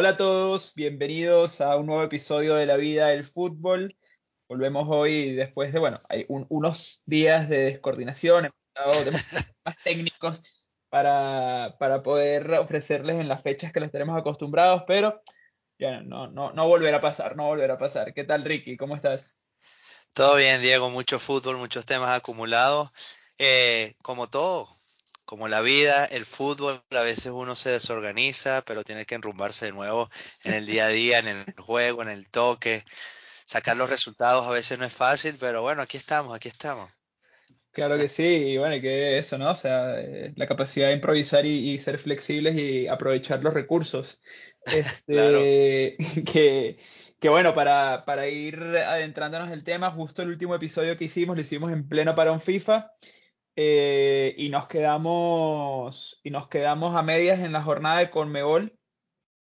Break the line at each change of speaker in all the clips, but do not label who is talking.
Hola a todos, bienvenidos a un nuevo episodio de La Vida del Fútbol. Volvemos hoy después de, bueno, hay unos días de descoordinación, hemos estado más técnicos para, para poder ofrecerles en las fechas que los tenemos acostumbrados, pero ya no, no, no volverá a pasar, no volverá a pasar. ¿Qué tal, Ricky? ¿Cómo estás?
Todo bien, Diego, mucho fútbol, muchos temas acumulados. Eh, como todo, como la vida, el fútbol, a veces uno se desorganiza, pero tiene que enrumbarse de nuevo en el día a día, en el juego, en el toque. Sacar los resultados a veces no es fácil, pero bueno, aquí estamos, aquí estamos.
Claro que sí, y bueno, que eso, ¿no? O sea, eh, la capacidad de improvisar y, ser flexibles y aprovechar los recursos. Este, que, que, bueno, para, para ir adentrándonos en el tema, justo el último episodio que hicimos lo hicimos en pleno parón FIFA. Eh, y nos quedamos y nos quedamos a medias en la jornada de Conmebol.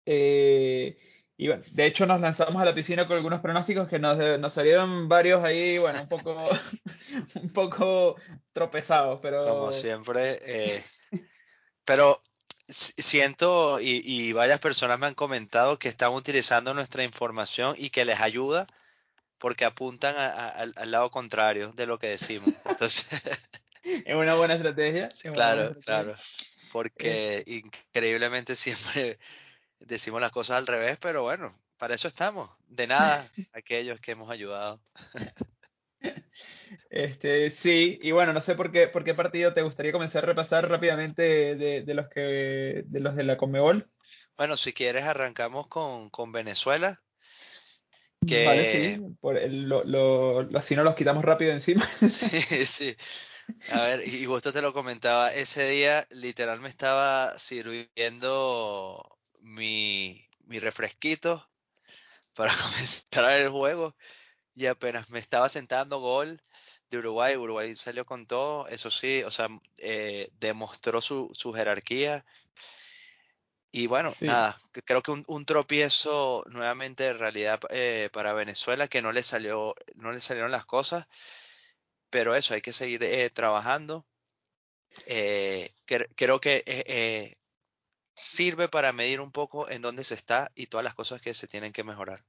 Eh, y bueno, de hecho nos lanzamos a la piscina con algunos pronósticos que nos, nos salieron varios ahí, bueno, un poco, un poco tropezados, pero...
Como siempre, eh, pero siento y, varias personas me han comentado que están utilizando nuestra información y que les ayuda porque apuntan al lado contrario de lo que decimos. Entonces...
es una buena estrategia.
claro, claro. Porque increíblemente siempre decimos las cosas al revés, pero bueno, para eso estamos. De nada, aquellos que hemos ayudado.
Este, sí, y bueno, no sé por qué, por qué partido te gustaría comenzar a repasar rápidamente de, los que de los de la Conmebol.
Bueno, si quieres arrancamos con, con Venezuela.
Vale, sí, por así no los quitamos rápido encima.
sí, sí. A ver, y justo te lo comentaba, ese día literal me estaba sirviendo mi, mi refresquito para comenzar el juego y apenas me estaba sentando gol de Uruguay, Uruguay salió con todo, eso sí, o sea, eh, demostró su, su, jerarquía. Y bueno, nada, creo que un, un, tropiezo nuevamente de realidad eh, para Venezuela, que no le salió, no le salieron las cosas pero eso, hay que seguir eh, trabajando. Eh, creo que eh, sirve para medir un poco en dónde se está y todas las cosas que se tienen que mejorar.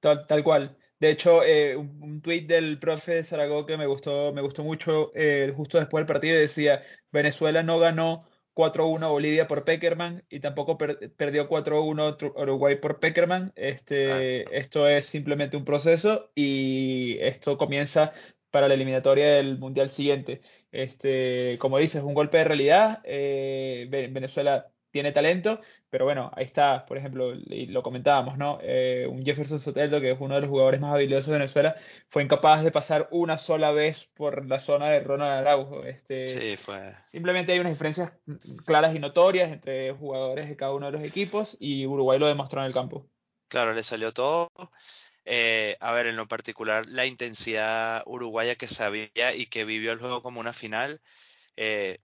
Tal, tal cual. De hecho, un, un tuit del profe Zaragoza que me gustó, me gustó mucho justo después del partido decía, Venezuela no ganó 4-1 Bolivia por Peckerman y tampoco perdió 4-1 Uruguay por Peckerman. Este, Esto es simplemente un proceso y esto comienza para la eliminatoria del Mundial siguiente. Este, como dices, un golpe de realidad. Eh, Venezuela tiene talento, pero bueno, ahí está, por ejemplo, y lo comentábamos, ¿no? Eh, un Jefferson Soteldo, que es uno de los jugadores más habilidosos de Venezuela, fue incapaz de pasar una sola vez por la zona de Ronald Araujo. Este,
sí, fue.
Simplemente hay unas diferencias claras y notorias entre jugadores de cada uno de los equipos y Uruguay lo demostró en el campo.
Claro, le salió todo. Eh, a ver, en lo particular, la intensidad uruguaya que sabía y que vivió el juego como una final, eh,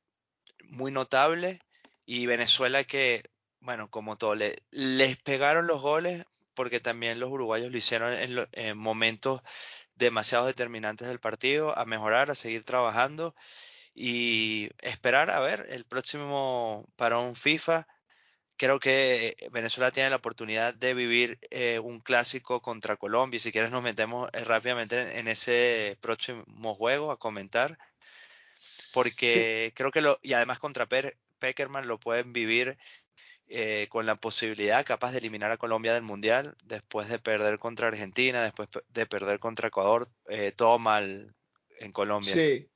muy notable. Y Venezuela que, bueno, como todo, le, les pegaron los goles porque también los uruguayos lo hicieron en, momentos demasiado determinantes del partido, a mejorar, a seguir trabajando y esperar a ver el próximo parón FIFA creo que Venezuela tiene la oportunidad de vivir eh, un clásico contra Colombia. Y si quieres nos metemos eh, rápidamente en ese próximo juego a comentar. Porque creo que lo, y además contra Peckerman lo pueden vivir eh, con la posibilidad capaz de eliminar a Colombia del Mundial después de perder contra Argentina, después de perder contra Ecuador, todo mal en Colombia.
Sí,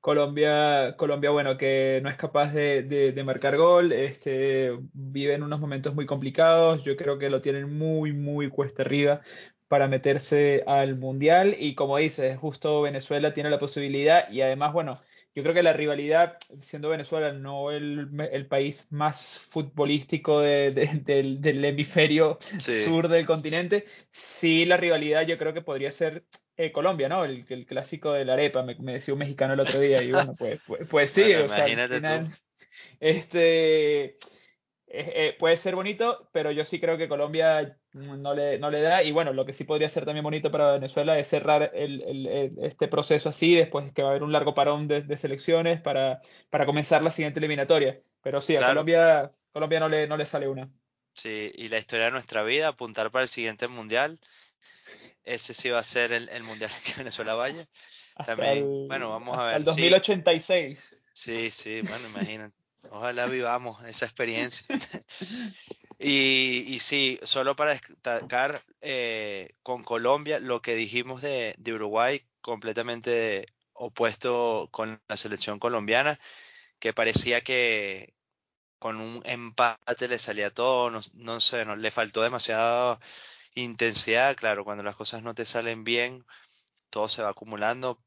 Colombia, Colombia, bueno, que no es capaz de, marcar gol, este, vive en unos momentos muy complicados, yo creo que lo tienen muy, muy cuesta arriba para meterse al Mundial. Y como dices, justo Venezuela tiene la posibilidad. Y además, bueno, yo creo que la rivalidad, siendo Venezuela no el, país más futbolístico del, hemisferio sur del continente, sí la rivalidad yo creo que podría ser eh, Colombia, ¿no? El, el, clásico de la arepa, me, decía un mexicano el otro día y bueno, pues, pues, pues sí, o sea, final, este... Eh, eh, puede ser bonito, pero yo sí creo que Colombia no le, no le da. Y bueno, lo que sí podría ser también bonito para Venezuela es cerrar el, este proceso así, después que va a haber un largo parón de, selecciones para, para comenzar la siguiente eliminatoria. Pero sí, a Colombia, Colombia no le, no le sale una.
Sí, y la historia de nuestra vida, apuntar para el siguiente mundial. Ese sí va a ser el, el mundial que Venezuela vaya.
Hasta
También,
el,
bueno, vamos a ver.
el
Sí,
2086.
sí, sí, bueno, imagínate. Ojalá vivamos esa experiencia. Y, y sí, solo para destacar eh, con Colombia, lo que dijimos de, de Uruguay, completamente opuesto con la selección colombiana, que parecía que con un empate le salía todo, no, no sé, no, le faltó demasiada intensidad, claro, cuando las cosas no te salen bien, todo se va acumulando,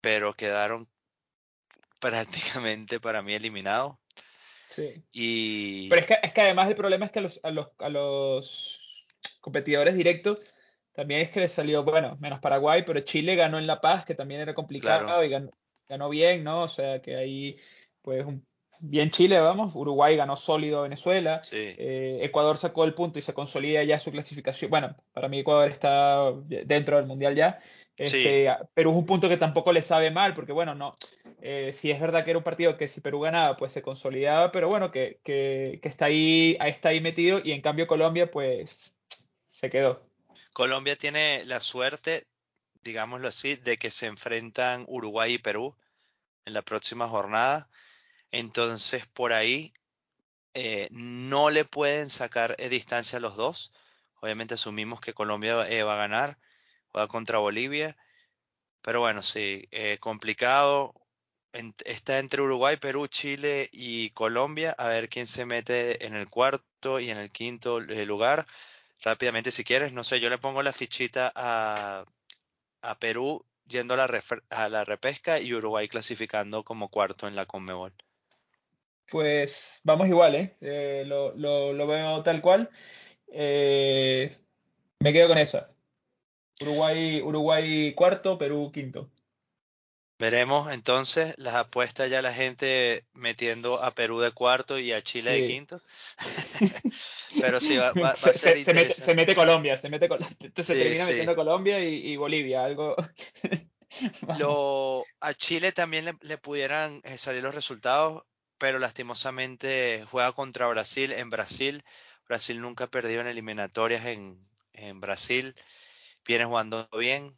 pero quedaron prácticamente para mí eliminados.
Sí.
Y
Pero es que, es que además el problema es que a los, a los, a los competidores directos también es que les salió, bueno, menos Paraguay, pero Chile ganó en La Paz, que también era complicado
claro,
y ganó, ganó bien, ¿no? O sea que ahí, pues, un- bien Chile, vamos. Uruguay ganó sólido a Venezuela.
sí,
eh, Ecuador sacó el punto y se consolida ya su clasificación. Bueno, para mí Ecuador está dentro del Mundial ya.
sí,
Este, pero es un punto que tampoco le sabe mal, porque bueno, no, eh, sí es verdad que era un partido que si Perú ganaba, pues se consolidaba, pero bueno, que, que, que está ahí está ahí metido, y en cambio Colombia, pues se quedó.
Colombia tiene la suerte, digámoslo así, de que se enfrentan Uruguay y Perú en la próxima jornada. Entonces, por ahí eh, no le pueden sacar eh, distancia a los dos. Obviamente asumimos que Colombia eh, va a ganar, juega contra Bolivia. Pero bueno, sí, eh, complicado. En- está entre Uruguay, Perú, Chile y Colombia. A ver quién se mete en el cuarto y en el quinto eh, lugar. Rápidamente, si quieres, no sé, yo le pongo la fichita a, a Perú yendo a la, a la repesca y Uruguay clasificando como cuarto en la Conmebol.
Pues vamos igual, ¿eh? Eh, lo, lo, lo veo tal cual. Eh, me quedo con esa. Uruguay, Uruguay cuarto, Perú quinto.
Veremos entonces las apuestas ya la gente metiendo a Perú de cuarto y a Chile de quinto. Pero sí, va, va- va a
Se,
ser
se- se mete, se
interesante.
mete Colombia, se mete se termina
sí.
metiendo Colombia y, y Bolivia, algo.
Lo, a Chile también le, le pudieran eh, salir los resultados, pero lastimosamente juega contra Brasil en Brasil. Brasil nunca ha perdido en eliminatorias en, en Brasil. Viene jugando bien,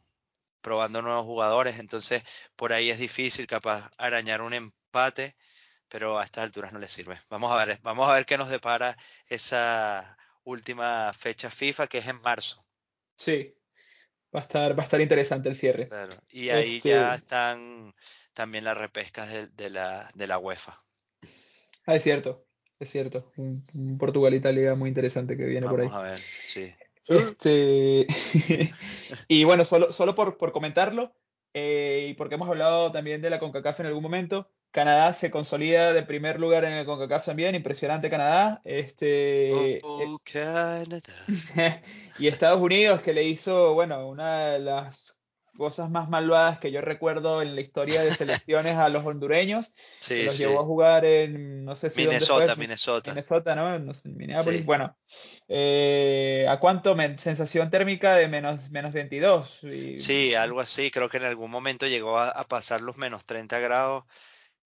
probando nuevos jugadores, entonces por ahí es difícil capaz arañar un empate, pero a estas alturas no le sirve. Vamos a ver, vamos a ver qué nos depara esa última fecha FIFA que es en marzo.
Sí, va a estar, va a estar interesante el cierre.
Claro. Y ahí ya
Este,
están también las repescas de, de la, de la UEFA.
Ah, es cierto, es cierto. Un, un Portugal-Italia muy interesante que viene por
Vamos
ahí.
a ver, sí.
Este, y bueno, solo, solo por, por comentarlo, eh, y porque hemos hablado también de la CONCACAF en algún momento, Canadá se consolida de primer lugar en el CONCACAF también, impresionante Canadá. Este, eh,
Oh, Canadá.
y Estados Unidos, que le hizo, bueno, una de las cosas más malvadas que yo recuerdo en la historia de selecciones a los hondureños, que
Sí,
los
sí.
llevó a jugar en, no sé si dónde fue,
Minnesota, Minnesota.
Minnesota, ¿no? En Minneapolis.
Sí.
Bueno, eh, ¿a cuánto? Sensación térmica de menos, menos 22. Y
Sí, algo así. Creo que en algún momento llegó a, a pasar los menos 30 grados.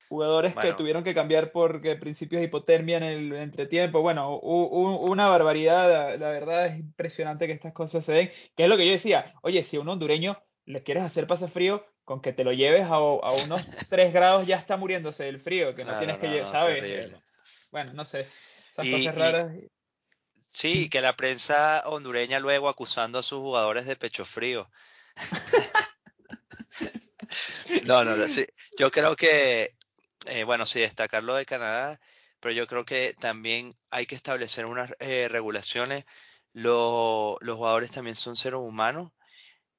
jugadores que
Bueno,
tuvieron que cambiar por que principios de hipotermia en el entretiempo. Bueno, hu- hu- una barbaridad. La, la verdad es impresionante que estas cosas se den. Que es lo que yo decía. Oye, si un hondureño le quieres hacer pasar frío, con que te lo lleves a, a unos 3 grados ya está muriéndose del frío, que no tienes que llevar,
no,
¿sabes? Bueno, no sé. Esas
Y,
cosas
y
raras.
sí, que la prensa hondureña luego acusando a sus jugadores de pecho frío. No, no, no, sí. Yo creo que, eh, bueno, sí, destacar lo de Canadá, pero yo creo que también hay que establecer unas eh, regulaciones. Lo- los jugadores también son seres humanos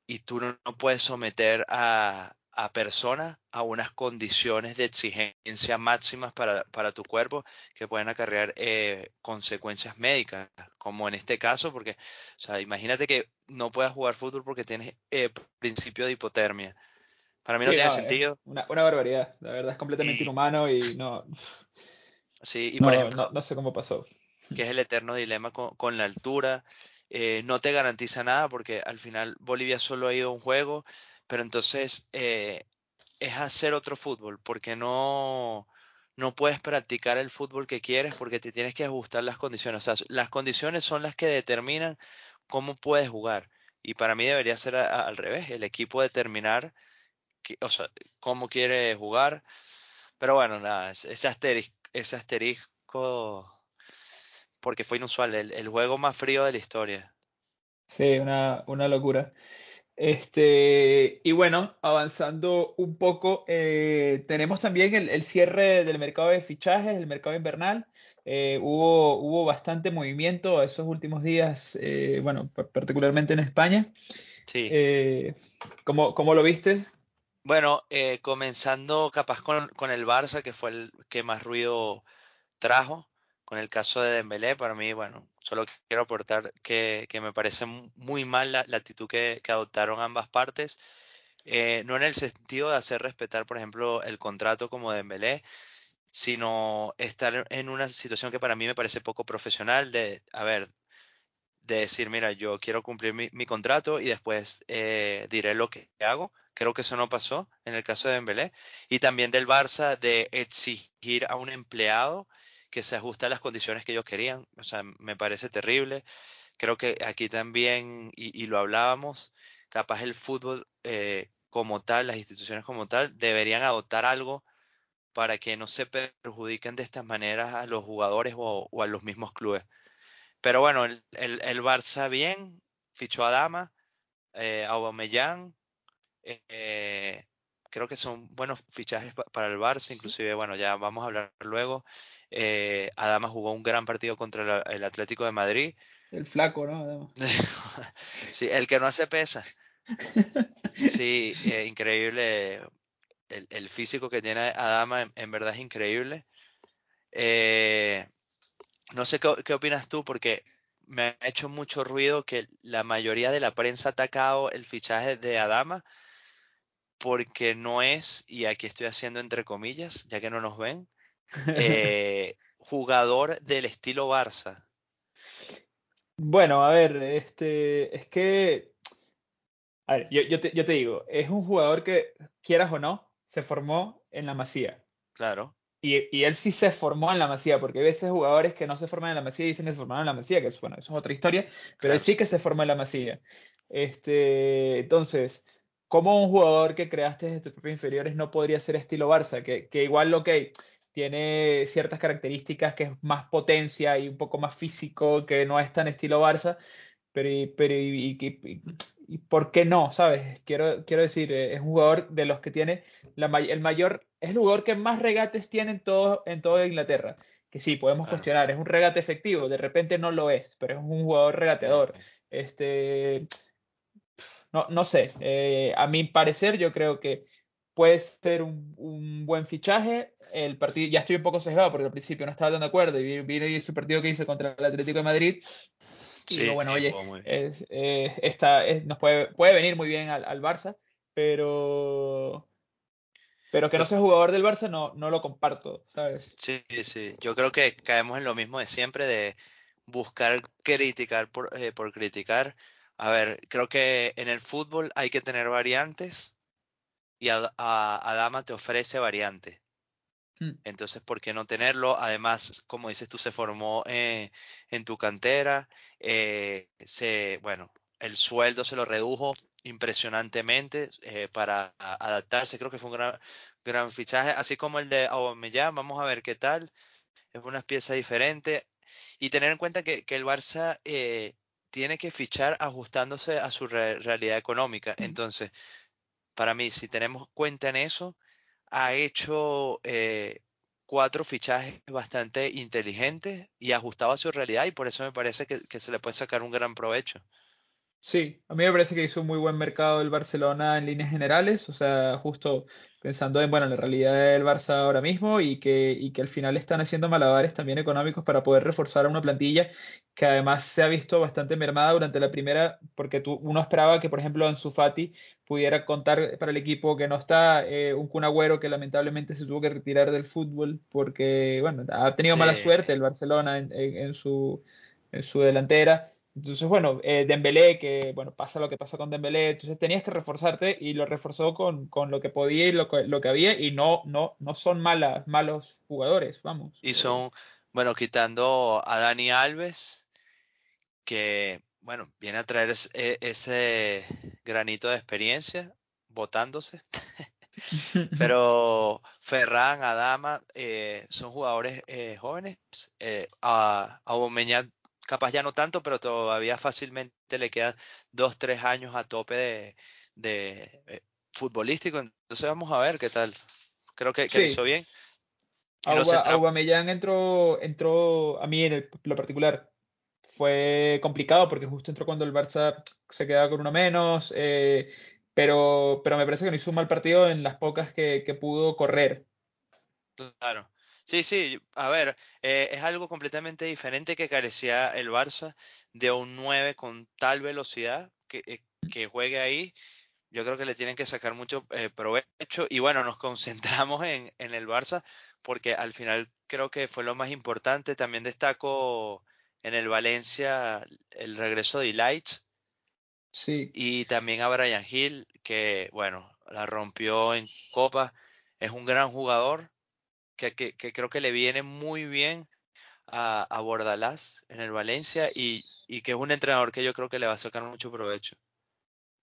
y tú no, no puedes someter a, a personas a unas condiciones de exigencia máximas para, para tu cuerpo que pueden acarrear eh, consecuencias médicas, como en este caso, porque, o sea, imagínate que no puedas jugar fútbol porque tienes eh, principio de hipotermia. Para mí no tiene
no,
sentido.
una, una barbaridad. La verdad es completamente
Y
inhumano y no,
sí, y por
no, no,
ejemplo,
no sé cómo pasó.
que es el eterno dilema con, con la altura, eh, no te garantiza nada porque al final Bolivia solo ha ido a un juego, pero entonces eh, es hacer otro fútbol, porque no, no puedes practicar el fútbol que quieres porque te tienes que ajustar las condiciones. O sea, las condiciones son las que determinan cómo puedes jugar. Y para mí debería ser al revés, el equipo determinar o sea, cómo quiere jugar. Pero bueno, nada, ese ese asterisco porque fue inusual, el, juego más frío de la historia.
Sí, una, una locura. Este, y bueno, avanzando un poco, eh, tenemos también el, cierre del mercado de fichajes, el mercado invernal. Eh, hubo, hubo bastante movimiento esos últimos días, eh, bueno, particularmente en España.
Sí.
¿cómo, ¿cómo, lo viste?
Bueno, comenzando capaz con, con, el Barça, que fue el que más ruido trajo con el caso de Dembélé, para mí, bueno, solo quiero aportar que, me parece muy mal la, actitud que, adoptaron ambas partes, eh, no en el sentido de hacer respetar, por ejemplo, el contrato como Dembélé, sino estar en una situación que para mí me parece poco profesional de, a ver, de decir, mira, yo quiero cumplir mi, contrato y después eh, diré lo que hago. Creo que eso no pasó en el caso de Dembélé. Y también del Barça de exigir a un empleado que se ajusta a las condiciones que ellos querían. O sea, me parece terrible. Creo que aquí también, y, lo hablábamos, capaz el fútbol eh, como tal, las instituciones como tal, deberían adoptar algo para que no se perjudiquen de estas maneras a los jugadores o, a los mismos clubes. Pero bueno, el, el, Barça bien, fichó a Dama, eh, a Aubameyang, eh, creo que son buenos fichajes para el Barça, inclusive, bueno, ya vamos a hablar luego. Eh, Adama jugó un gran partido contra el Atlético de Madrid.
El flaco, ¿no?
sí, el que no hace pesa. Sí, eh, increíble. El, físico que tiene Adama en, verdad es increíble. Eh, no sé qué, opinas tú, porque me ha hecho mucho ruido que la mayoría de la prensa ha atacado el fichaje de Adama porque no es, y aquí estoy haciendo entre comillas, ya que no nos ven, eh, jugador del estilo Barça.
Bueno, a ver, este, es que, a ver, yo, te, digo, es un jugador que, quieras o no, se formó en la Masía.
Claro.
Y, él sí se formó en la Masía, porque hay veces jugadores que no se forman en la Masía y dicen que se formaron en la Masía, que es, bueno, eso es otra historia, pero él sí que se formó en la Masía. Este, entonces, ¿cómo un jugador que creaste desde tus propios inferiores no podría ser estilo Barça? Que, que igual lo que tiene ciertas características que es más potencia y un poco más físico, que no es tan estilo Barça, pero, pero y, y, ¿por qué no? ¿Sabes? Quiero, quiero decir, eh, es un jugador de los que tiene la, el mayor, es el jugador que más regates tiene en todo, en toda Inglaterra. Que sí, podemos cuestionar, es un regate efectivo, de repente no lo es, pero es un jugador regateador. Este, no, no sé, eh, a mi parecer yo creo que puede ser un, buen fichaje. El partido, ya estoy un poco sesgado porque al principio no estaba tan de acuerdo y y su partido que hizo contra el Atlético de Madrid. Y sí, bueno, oye, es, eh, nos puede, puede venir muy bien al, Barça, pero pero que no sea jugador del Barça no, no lo comparto, ¿sabes?
Sí, sí, yo creo que caemos en lo mismo de siempre, de buscar criticar por, eh, por criticar. A ver, creo que en el fútbol hay que tener variantes y Adama te ofrece variante. Hmm. Entonces, ¿por qué no tenerlo? Además, como dices tú, se formó eh, en tu cantera. Eh, se, bueno, el sueldo se lo redujo impresionantemente eh, para adaptarse. Creo que fue un gran, gran fichaje, así como el de Aubameyang. Vamos a ver qué tal. Es una pieza diferente. Y tener en cuenta que, el Barça tiene que fichar ajustándose a su realidad económica. Entonces, para mí, si tenemos cuenta en eso, ha hecho eh, cuatro fichajes bastante inteligentes y ajustados a su realidad y por eso me parece que, que se le puede sacar un gran provecho.
Sí, a mí me parece que hizo un muy buen mercado el Barcelona en líneas generales, o sea, justo pensando en bueno, la realidad del Barça ahora mismo y que, y que al final están haciendo malabares también económicos para poder reforzar a una plantilla que además se ha visto bastante mermada durante la primera, porque tú, uno esperaba que, por ejemplo, Ansu Fati pudiera contar para el equipo que no está, eh, un Kun que lamentablemente se tuvo que retirar del fútbol porque, bueno, ha tenido mala suerte el Barcelona en, en, su, en su delantera Entonces, bueno, eh, Dembélé, que bueno, pasa lo que pasó con Dembélé, entonces tenías que reforzarte y lo reforzó con, con lo que podía y lo lo que había y no, no, no son malas, malos jugadores, vamos.
Y son, bueno, quitando a Dani Alves, que, bueno, viene a traer ese, ese granito de experiencia, votándose. Pero Ferran, Adama, eh, son jugadores eh, jóvenes. Eh, a, a capaz ya no tanto, pero todavía fácilmente le quedan dos, tres años a tope de, de eh, futbolístico. Entonces vamos a ver qué tal. Creo que, que hizo bien.
Aubameyang entró, entró a mí en lo particular. Fue complicado porque justo entró cuando el Barça se quedaba con uno menos. Eh, pero, pero me parece que no hizo un mal partido en las pocas que, pudo correr.
Claro. Sí, sí, a ver, eh, es algo completamente diferente que carecía el Barça de un 9 con tal velocidad que, eh, que juegue ahí. Yo creo que le tienen que sacar mucho eh, provecho y bueno, nos concentramos en, en, el Barça porque al final creo que fue lo más importante. También destaco en el Valencia el regreso de Lights y también a Brian Hill, que bueno, la rompió en Copa. Es un gran jugador que, creo que le viene muy bien a, a Bordalás en el Valencia y, que es un entrenador que yo creo que le va a sacar mucho provecho.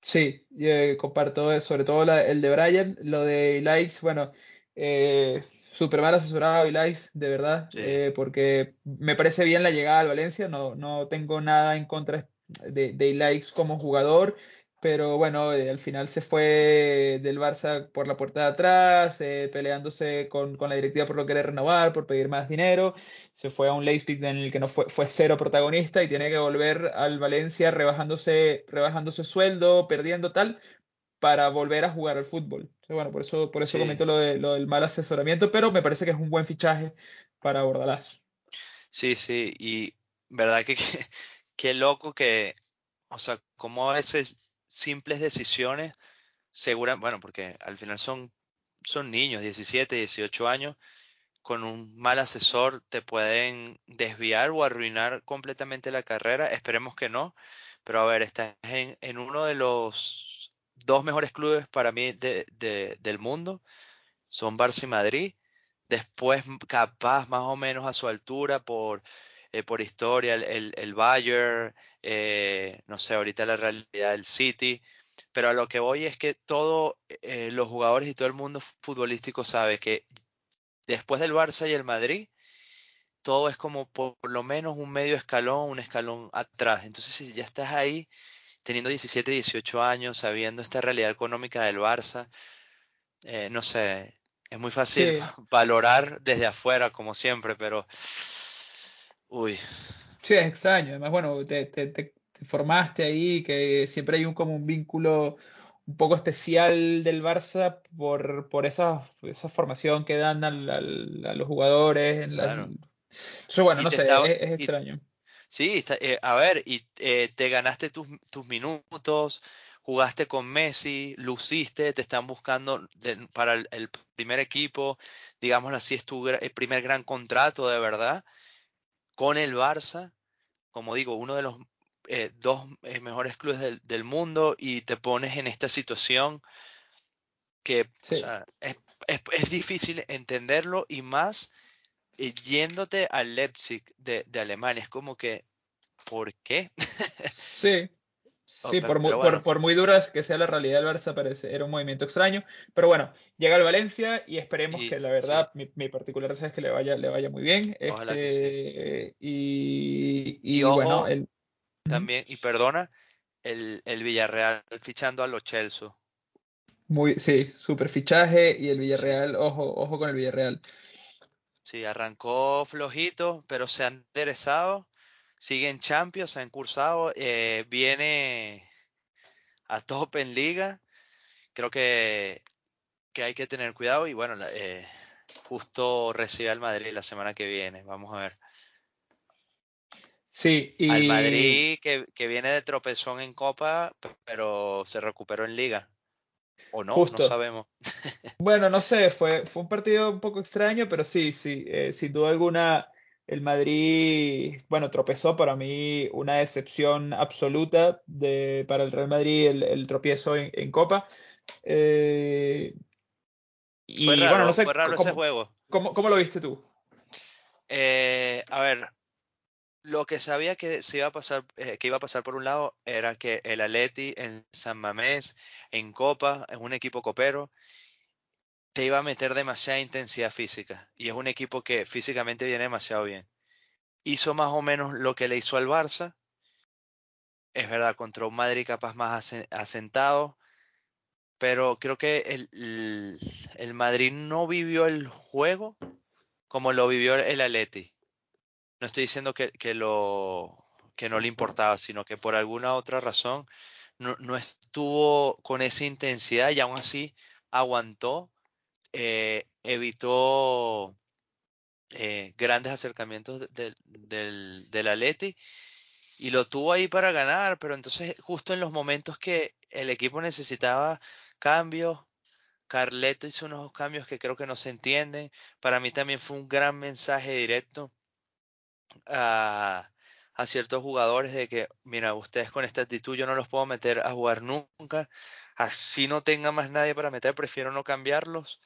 Sí, eh, comparto sobre todo el de Brian, lo de Likes, bueno, eh, súper mal asesorado Likes, de verdad, eh, porque me parece bien la llegada al Valencia, no, no tengo nada en contra de, de Likes como jugador, pero bueno, eh, al final se fue del Barça por la puerta de atrás, eh, peleándose con, con, la directiva por lo querer renovar, por pedir más dinero, se fue a un Leipzig en el que no fue, fue cero protagonista y tiene que volver al Valencia rebajándose, rebajándose sueldo, perdiendo tal, para volver a jugar al fútbol. bueno, por eso, por eso comento lo, de, lo del mal asesoramiento, pero me parece que es un buen fichaje para Bordalás.
Sí, sí, y verdad que qué loco que, o sea, como a veces simples decisiones, segura, bueno, porque al final son, son niños, 17, 18 años, con un mal asesor te pueden desviar o arruinar completamente la carrera. Esperemos que no, pero a ver, estás en, uno de los dos mejores clubes para mí de, del mundo, son Barça y Madrid. Después, capaz más o menos a su altura por eh, por historia, el, el, Bayern, eh, no sé, ahorita la realidad del City, pero a lo que voy es que todos eh, los jugadores y todo el mundo futbolístico sabe que después del Barça y el Madrid, todo es como por, lo menos un medio escalón, un escalón atrás. Entonces, si ya estás ahí, teniendo 17, 18 años, sabiendo esta realidad económica del Barça, no sé, es muy fácil valorar desde afuera, como siempre, pero Uy.
Sí, es extraño. Además, bueno, te, formaste ahí, que siempre hay un como un vínculo un poco especial del Barça por, por esa, esa formación que dan a los jugadores. En claro. bueno, no sé, es, extraño.
sí, eh, a ver, y eh, te ganaste tus, tus, minutos, jugaste con Messi, luciste, te están buscando para el, el, primer equipo, digámoslo así, es tu el primer gran contrato de verdad con el Barça, como digo, uno de los eh, dos eh, mejores clubes del, mundo y te pones en esta situación que es, difícil entenderlo y más eh, yéndote al Leipzig de, de, Alemania. Es como que, ¿por qué?
sí, Sí, por, muy, por, muy duras que sea la realidad del Barça, parece, era un movimiento extraño. Pero bueno, llega al Valencia y esperemos que la verdad, mi, particular es que le vaya, le vaya muy bien. Este, y, y, bueno, el,
también, y perdona, el, el Villarreal fichando a los Chelsea.
Muy, sí, super fichaje y el Villarreal, ojo, ojo con el Villarreal.
Sí, arrancó flojito, pero se ha enderezado sigue en Champions, ha cursado, eh, viene a tope en liga. Creo que, que hay que tener cuidado y bueno, eh, justo recibe al Madrid la semana que viene. Vamos a ver.
Sí,
y... Al Madrid que, que, viene de tropezón en Copa, pero se recuperó en Liga. O no, no sabemos.
bueno, no sé, fue, fue un partido un poco extraño, pero sí, sí, eh, sin duda alguna el Madrid, bueno, tropezó para mí una decepción absoluta de, para el Real Madrid el, tropiezo en, Copa.
Eh, y fue raro, bueno, no sé, fue raro ese juego.
¿cómo, ¿Cómo lo viste tú?
Eh, a ver, lo que sabía que se iba a pasar, eh, que iba a pasar por un lado era que el Atleti en San Mamés, en Copa, es un equipo copero, te iba a meter demasiada intensidad física. Y es un equipo que físicamente viene demasiado bien. Hizo más o menos lo que le hizo al Barça. Es verdad, contra un Madrid capaz más asentado. Pero creo que el, el Madrid no vivió el juego como lo vivió el Atleti no estoy diciendo que, lo, que no le importaba, sino que por alguna otra razón no, estuvo con esa intensidad y aún así aguantó, eh, evitó eh, grandes acercamientos del, del Atleti y lo tuvo ahí para ganar, pero entonces justo en los momentos que el equipo necesitaba cambios, Carleto hizo unos cambios que creo que no se entienden. Para mí también fue un gran mensaje directo a, ciertos jugadores de que, mira, ustedes con esta actitud yo no los puedo meter a jugar nunca, así no tenga más nadie para meter, prefiero no cambiarlos.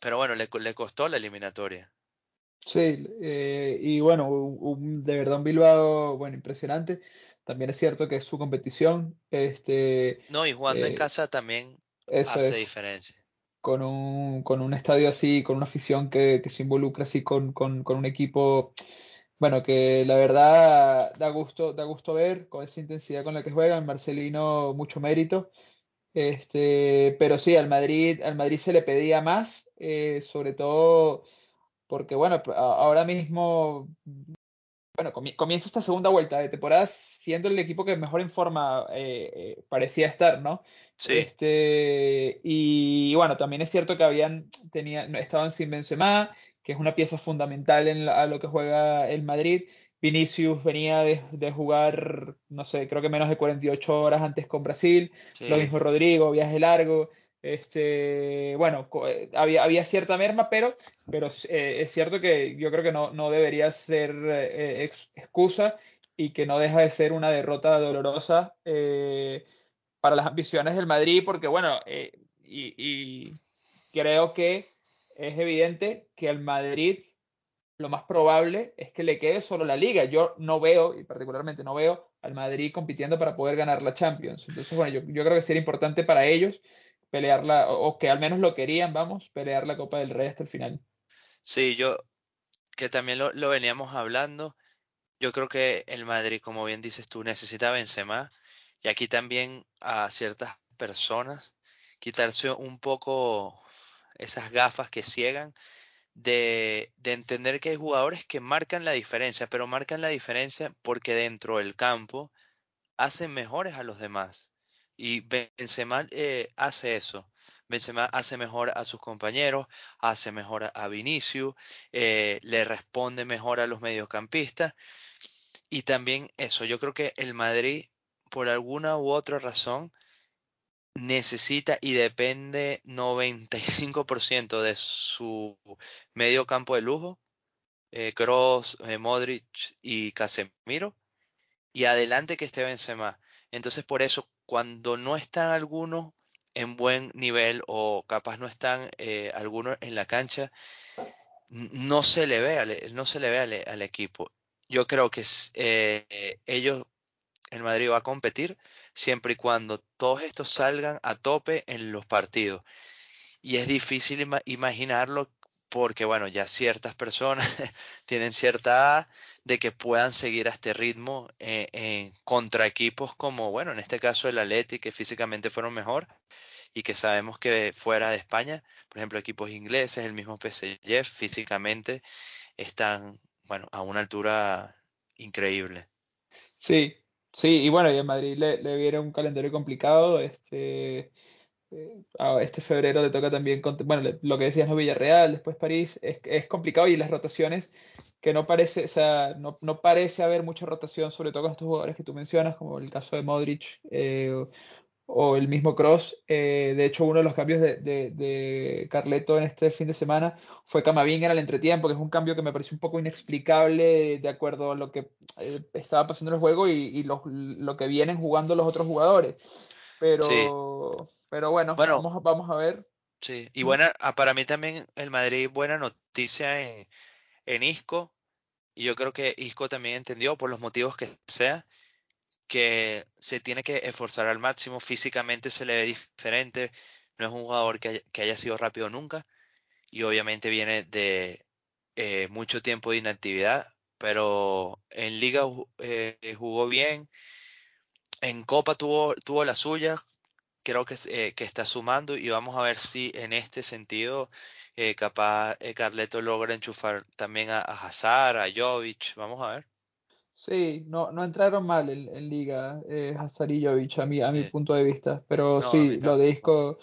Pero bueno, le, le costó la eliminatoria.
Sí, eh, y bueno, de verdad un Bilbao, bueno, impresionante. También es cierto que es su competición. Este,
no, y jugando en eh, casa también hace diferencia.
Con un, con un estadio así, con una afición que, se involucra así con, con, con un equipo bueno, que la verdad da gusto, da gusto ver con esa intensidad con la que juegan. Marcelino, mucho mérito. Este, pero sí, al Madrid, al Madrid se le pedía más, eh, sobre todo porque, bueno, ahora mismo, bueno, comienza esta segunda vuelta de temporada siendo el equipo que mejor en forma eh, eh, parecía estar, ¿no?
Sí.
Este, y bueno, también es cierto que habían, tenían, estaban sin Benzema, que es una pieza fundamental en a lo que juega el Madrid. Vinicius venía de, jugar, no sé, creo que menos de 48 horas antes con Brasil. Lo mismo Rodrigo, viaje largo. Este, bueno, eh, había, había cierta merma, pero, pero eh, es cierto que yo creo que no, no debería ser eh, excusa y que no deja de ser una derrota dolorosa para las ambiciones del Madrid, porque bueno, y creo que es evidente que al Madrid lo más probable es que le quede solo la liga. Yo no veo, y particularmente no veo, al Madrid compitiendo para poder ganar la Champions. Entonces, bueno, yo, creo que sería importante para ellos pelearla, o, que al menos lo querían, vamos, pelear la Copa del Rey hasta el final.
Sí, yo, que también lo, veníamos hablando, yo creo que el Madrid, como bien dices tú, necesita Benzema, y aquí también a ciertas personas quitarse un poco esas gafas que ciegan, de, entender que hay jugadores que marcan la diferencia, pero marcan la diferencia porque dentro del campo hacen mejores a los demás. Y Benzema eh, hace eso. Benzema hace mejor a sus compañeros, hace mejor a Vinicius, eh, le responde mejor a los mediocampistas. Y también eso, yo creo que el Madrid, por alguna u otra razón, necesita y depende 95% de su medio campo de lujo, eh, Kroos, eh, Modric y Casemiro, y adelante que esté Benzema. Entonces por eso cuando no están algunos en buen nivel o capaz no están eh, algunos en la cancha, no se le ve al, no se le ve al, equipo. Yo creo que eh, ellos, el Madrid va a competir, siempre y cuando todos estos salgan a tope en los partidos. Y es difícil imaginarlo porque, bueno, ya ciertas personas tienen cierta de que puedan seguir a este ritmo eh, contra equipos como, bueno, en este caso el Atleti, que físicamente fueron mejor y que sabemos que fuera de España, por ejemplo, equipos ingleses, el mismo PSG, físicamente están, bueno, a una altura increíble.
Sí, Sí, y bueno, y en Madrid le, le un calendario complicado. Este, este febrero le toca también, bueno, lo que decías, no Villarreal, después París, es, es complicado y las rotaciones, que no parece, o sea, no, no, parece haber mucha rotación, sobre todo con estos jugadores que tú mencionas, como el caso de Modric eh, o el mismo Cross. Eh, de hecho, uno de los cambios de, de, Carleto en este fin de semana fue Camavinga en el entretiempo, que es un cambio que me pareció un poco inexplicable de acuerdo a lo que eh, estaba pasando en el juego y, lo, que vienen jugando los otros jugadores. Pero, pero bueno, vamos, vamos a ver.
Sí, y buena, ah, para mí también el Madrid, buena noticia en, en Isco. Y yo creo que Isco también entendió, por los motivos que sea, que se tiene que esforzar al máximo, físicamente se le ve diferente, no es un jugador que haya, sido rápido nunca y obviamente viene de eh, mucho tiempo de inactividad, pero en liga eh, jugó bien, en Copa tuvo, tuvo la suya, creo que, eh, que, está sumando y vamos a ver si en este sentido capaz Carleto logra enchufar también a, a Hazard, a Jovic, vamos a ver.
Sí, no, no entraron mal en, liga eh, Hazard y Jovic, a mi, a mi punto de vista. Pero sí, lo de Disco,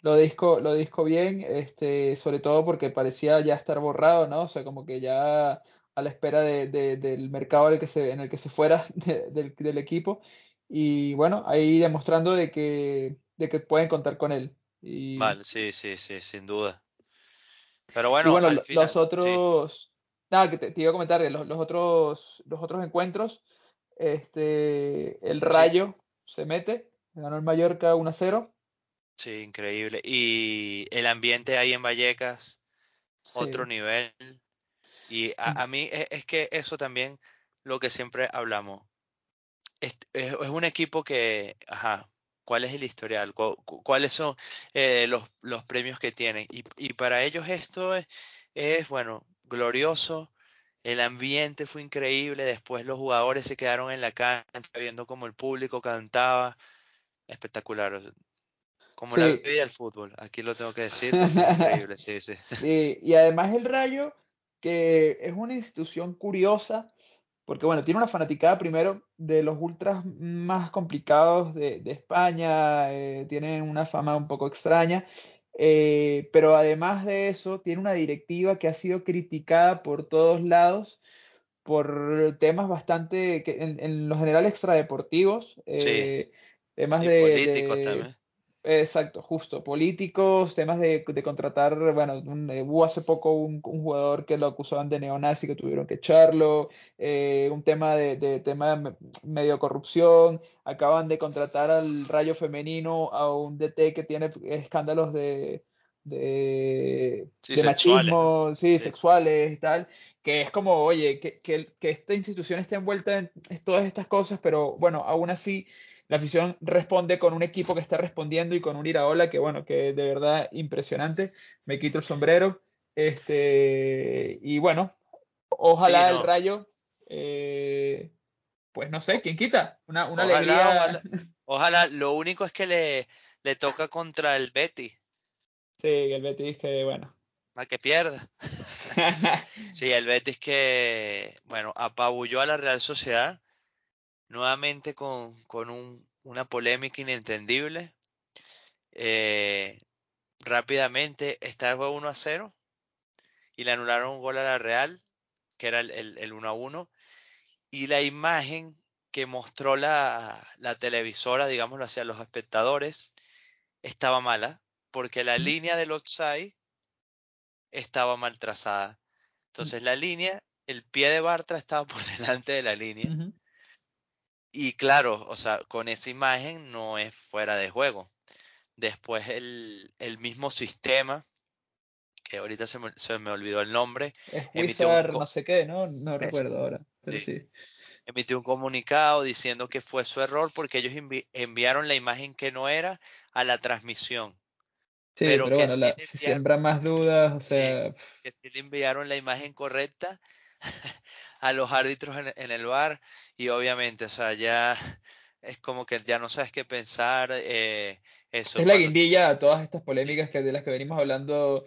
lo disco, lo disco bien, este, sobre todo porque parecía ya estar borrado, ¿no? O sea, como que ya a la espera de, del mercado en el que se, en el que se fuera del, equipo. Y bueno, ahí demostrando de que, de que pueden contar con él. Y,
Vale, sí, sí, sí, sin duda. Pero bueno,
bueno los otros, Nada, que te, iba a comentar, los, los, otros, los otros encuentros, este, el Rayo se mete, ganó el Mallorca 1 0.
Sí, increíble. Y el ambiente ahí en Vallecas, otro nivel. Y a, mí es, es, que eso también, lo que siempre hablamos, es, es, un equipo que, ajá, ¿cuál es el historial? ¿Cuáles son eh, los, los, premios que tienen? Y, y para ellos esto es, es, bueno, glorioso, el ambiente fue increíble, después los jugadores se quedaron en la cancha viendo como el público cantaba, espectacular, como la vida del fútbol, aquí lo tengo que decir, increíble, sí, sí.
Sí, y además el Rayo, que es una institución curiosa, porque bueno, tiene una fanaticada primero de los ultras más complicados de, España, eh, tienen una fama un poco extraña, eh, pero además de eso, tiene una directiva que ha sido criticada por todos lados por temas bastante, que en, en lo general extradeportivos, eh, temas de, políticos también. Exacto, justo. Políticos, temas de, contratar, bueno, eh, hubo hace poco un, jugador que lo acusaban de neonazi que tuvieron que echarlo, eh, un tema de, tema medio corrupción, acaban de contratar al Rayo Femenino a un DT que tiene escándalos de, de, machismo, sí, sexuales y tal, que es como, oye, que, que, que esta institución esté envuelta en todas estas cosas, pero bueno, aún así la afición responde con un equipo que está respondiendo y con un Iraola que, bueno, que de verdad impresionante. Me quito el sombrero. Este, y bueno, ojalá el Rayo, eh, pues no sé, ¿quién quita? Una, alegría.
Ojalá, lo único es que le, le toca contra el Betty.
Sí, el Betis que, bueno.
A que pierda. sí, el Betis que, bueno, apabulló a la Real Sociedad nuevamente con, una polémica inentendible. Eh, rápidamente el juego 1 a 0 y le anularon un gol a la Real, que era el, 1 a 1. Y la imagen que mostró la, televisora, digámoslo hacia los espectadores, estaba mala, porque la línea del offside estaba mal trazada. Entonces la línea, el pie de Bartra estaba por delante de la línea. Y claro, o sea, con esa imagen no es fuera de juego. Después el, el mismo sistema, que ahorita se me, se me olvidó el nombre.
Es Wizard, no sé qué, ¿no? No recuerdo ahora, pero sí.
Emitió un comunicado diciendo que fue su error porque ellos enviaron la imagen que no era a la transmisión.
Sí, pero, bueno, la, si siembra más dudas, o sea...
que si le enviaron la imagen correcta a los árbitros en, el bar y obviamente, o sea, ya es como que ya no sabes qué pensar. Eh, eso,
es la guindilla a todas estas polémicas que, de las que venimos hablando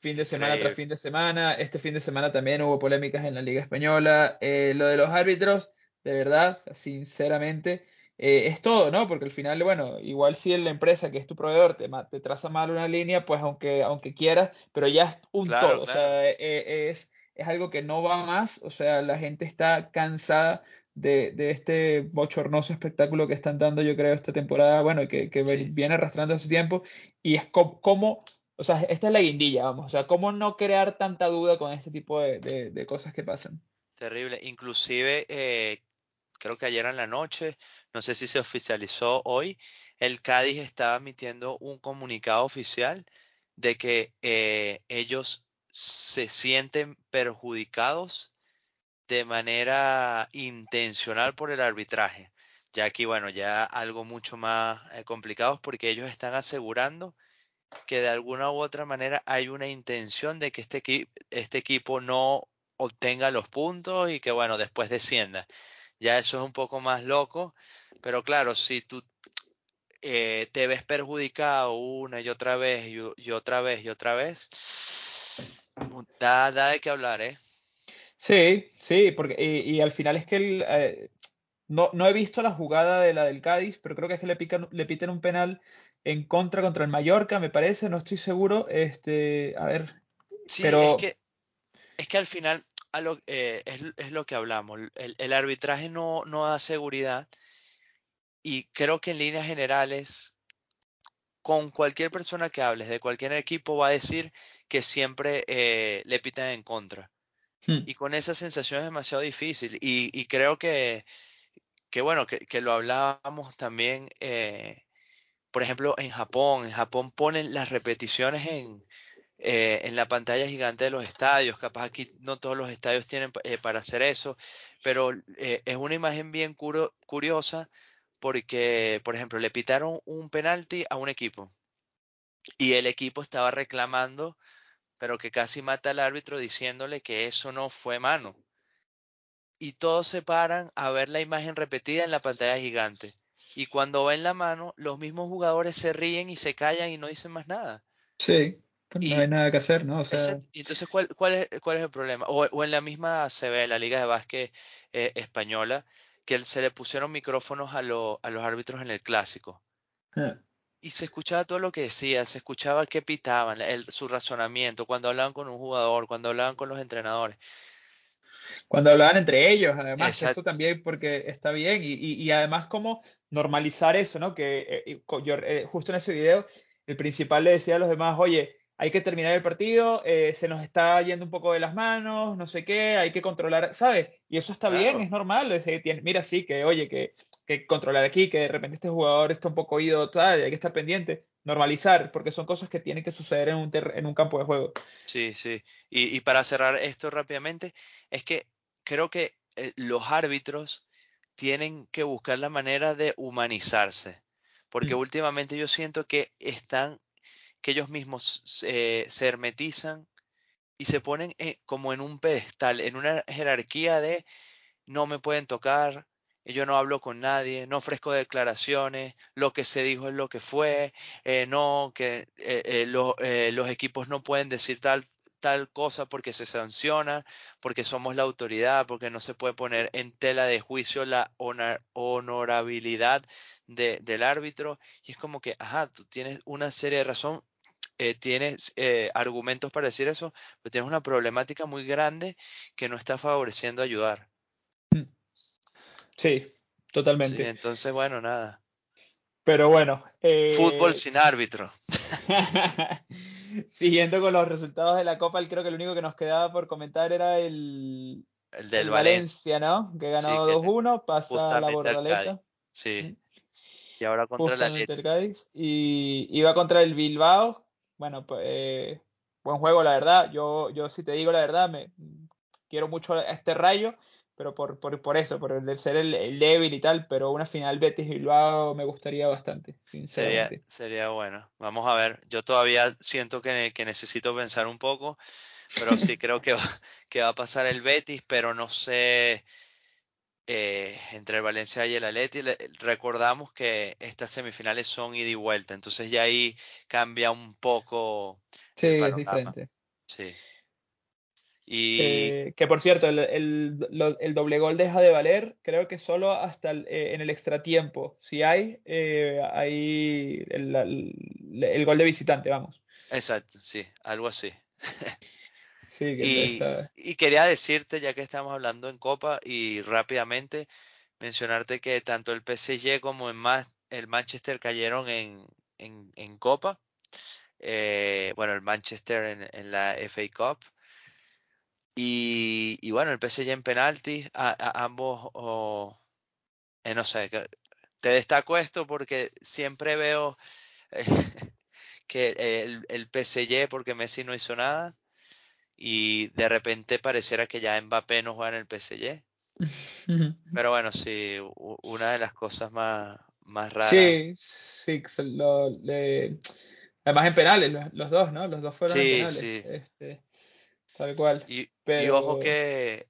fin de semana tras fin de semana. Este fin de semana también hubo polémicas en la Liga Española. Eh, lo de los árbitros, de verdad, sinceramente, eh, es todo, ¿no? Porque al final, bueno, igual si en la empresa que es tu proveedor te, te traza mal una línea, pues aunque, aunque quieras, pero ya es un todo. O sea, es es algo que no va más, o sea, la gente está cansada de, este bochornoso espectáculo que están dando, yo creo, esta temporada, bueno, que, que viene arrastrando hace tiempo, y es como, o sea, esta es la guindilla, vamos, o sea, cómo no crear tanta duda con este tipo de, cosas que pasan.
Terrible, inclusive eh, creo que ayer en la noche, no sé si se oficializó hoy, el Cádiz estaba emitiendo un comunicado oficial de que eh, ellos se sienten perjudicados de manera intencional por el arbitraje. Ya aquí, bueno, ya algo mucho más eh, complicado porque ellos están asegurando que de alguna u otra manera hay una intención de que este, este equipo no obtenga los puntos y que, bueno, después descienda. Ya eso es un poco más loco, pero claro, si tú eh, te ves perjudicado una y otra vez y, otra vez y otra vez, da, da de qué hablar, ¿eh?
Sí, sí, porque y, al final es que el, eh, no, no, he visto la jugada de la del Cádiz, pero creo que es que le, pican, le piten un penal en contra contra el Mallorca, me parece, no estoy seguro. Este, a ver.
Sí, pero... es que es que al final lo, eh, es, lo que hablamos. El, arbitraje no, no da seguridad y creo que en líneas generales, con cualquier persona que hables de cualquier equipo va a decir que siempre eh, le pitan en contra. Hmm. Y con esa sensación es demasiado difícil. Y, creo que, que bueno, que, lo hablábamos también, eh, por ejemplo, en Japón. En Japón ponen las repeticiones en, eh, en la pantalla gigante de los estadios. Capaz aquí no todos los estadios tienen eh, para hacer eso, pero eh, es una imagen bien curiosa porque, por ejemplo, le pitaron un penalti a un equipo y el equipo estaba reclamando, pero que casi mata al árbitro diciéndole que eso no fue mano. Y todos se paran a ver la imagen repetida en la pantalla gigante. Y cuando ven la mano, los mismos jugadores se ríen y se callan y no dicen más nada.
Sí. Pues no hay nada que hacer, ¿no? O
sea... y entonces, ¿cuál, cuál, es, ¿cuál es el problema? O, en la misma CB, la Liga de Básquet eh, Española, que se le pusieron micrófonos a, a los árbitros en el clásico. Ah. Y se escuchaba todo lo que decía, se escuchaba qué pitaban, el, su razonamiento, cuando hablaban con un jugador, cuando hablaban con los entrenadores.
Cuando hablaban entre ellos, además, esto también porque está bien, y, y, además como normalizar eso, ¿no? Que eh, yo, eh, justo en ese video, el principal le decía a los demás, oye, hay que terminar el partido, eh, se nos está yendo un poco de las manos, no sé qué, hay que controlar, ¿sabes? Y eso está bien, es normal. mira, sí, que oye, que, que, controlar aquí, que de repente este jugador está un poco oído, tal, hay que estar pendiente, normalizar, porque son cosas que tienen que suceder en un, en un campo de juego.
Sí, sí. Y, para cerrar esto rápidamente, es que creo que eh, los árbitros tienen que buscar la manera de humanizarse, porque mm. últimamente yo siento que están que ellos mismos se hermetizan y se ponen eh, como en un pedestal, en una jerarquía de no me pueden tocar, yo no hablo con nadie, no ofrezco declaraciones, lo que se dijo es lo que fue, eh, no, que eh, los equipos no pueden decir tal, tal cosa porque se sanciona, porque somos la autoridad, porque no se puede poner en tela de juicio la honorabilidad del árbitro. Y es como que, ajá, tú tienes una serie de razón, eh, tienes eh, argumentos para decir eso, pero tienes una problemática muy grande que no está favoreciendo ayudar.
Sí, totalmente.
entonces, bueno, nada.
Pero bueno.
Fútbol eh, sin árbitro.
Siguiendo con los resultados de la Copa, creo que lo único que nos quedaba por comentar era el,
el del Valencia,
¿no? Que ganó 2-1, pasa la Bordaleta.
Sí. Y ahora contra el
Cádiz. Y iba contra el Bilbao, bueno, pues eh, buen juego, la verdad. Yo, yo si te digo la verdad, me quiero mucho a este rayo, pero por, por, por eso, por el ser el, débil y tal, pero una final Betis Bilbao me gustaría bastante, sinceramente.
Sería, sería bueno. Vamos a ver. Yo todavía siento que, que necesito pensar un poco, pero sí creo que va, que va a pasar el Betis, pero no sé eh, entre el Valencia y el Atleti. Recordamos que estas semifinales son ida y vuelta, entonces ya ahí cambia un poco.
Sí, es diferente.
Sí.
Y... Eh, que por cierto, el, doble gol deja de valer, creo que solo hasta el, eh, en el extratiempo. Si hay, hay el, gol de visitante, vamos.
Exacto, sí, algo así.
Sí, que
Y, quería decirte, ya que estamos hablando en Copa, y rápidamente mencionarte que tanto el PSG como en Ma- el Manchester cayeron en, en, en Copa. Eh, bueno, el Manchester en, en la FA Cup. Y, y bueno, el PSG en penalti, a, a- ambos, o, eh, no sé, te destaco esto porque siempre veo eh, que el, el PSG, porque Messi no hizo nada, y de repente pareciera que ya Mbappé no juega en el PSG. Pero bueno, sí, una de las cosas más, más raras.
Sí, sí, lo- le- además en penales, los, los dos, ¿no? Los dos fueron en penales,
sí.
este, tal cual.
Y, y ojo que,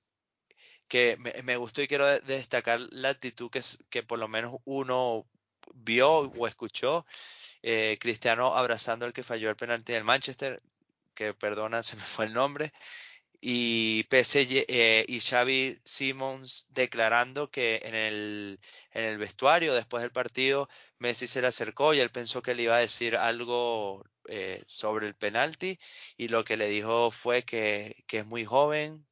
que me, me gustó y quiero de- destacar la actitud que, que por lo menos uno vio o escuchó. eh, Cristiano abrazando al que falló el penalti del Manchester, que perdona, se me fue el nombre. Y PSG eh, y Xavi Simons declarando que en el, en el vestuario después del partido Messi se le acercó y él pensó que le iba a decir algo eh, sobre el penalti y lo que le dijo fue que, que es muy joven,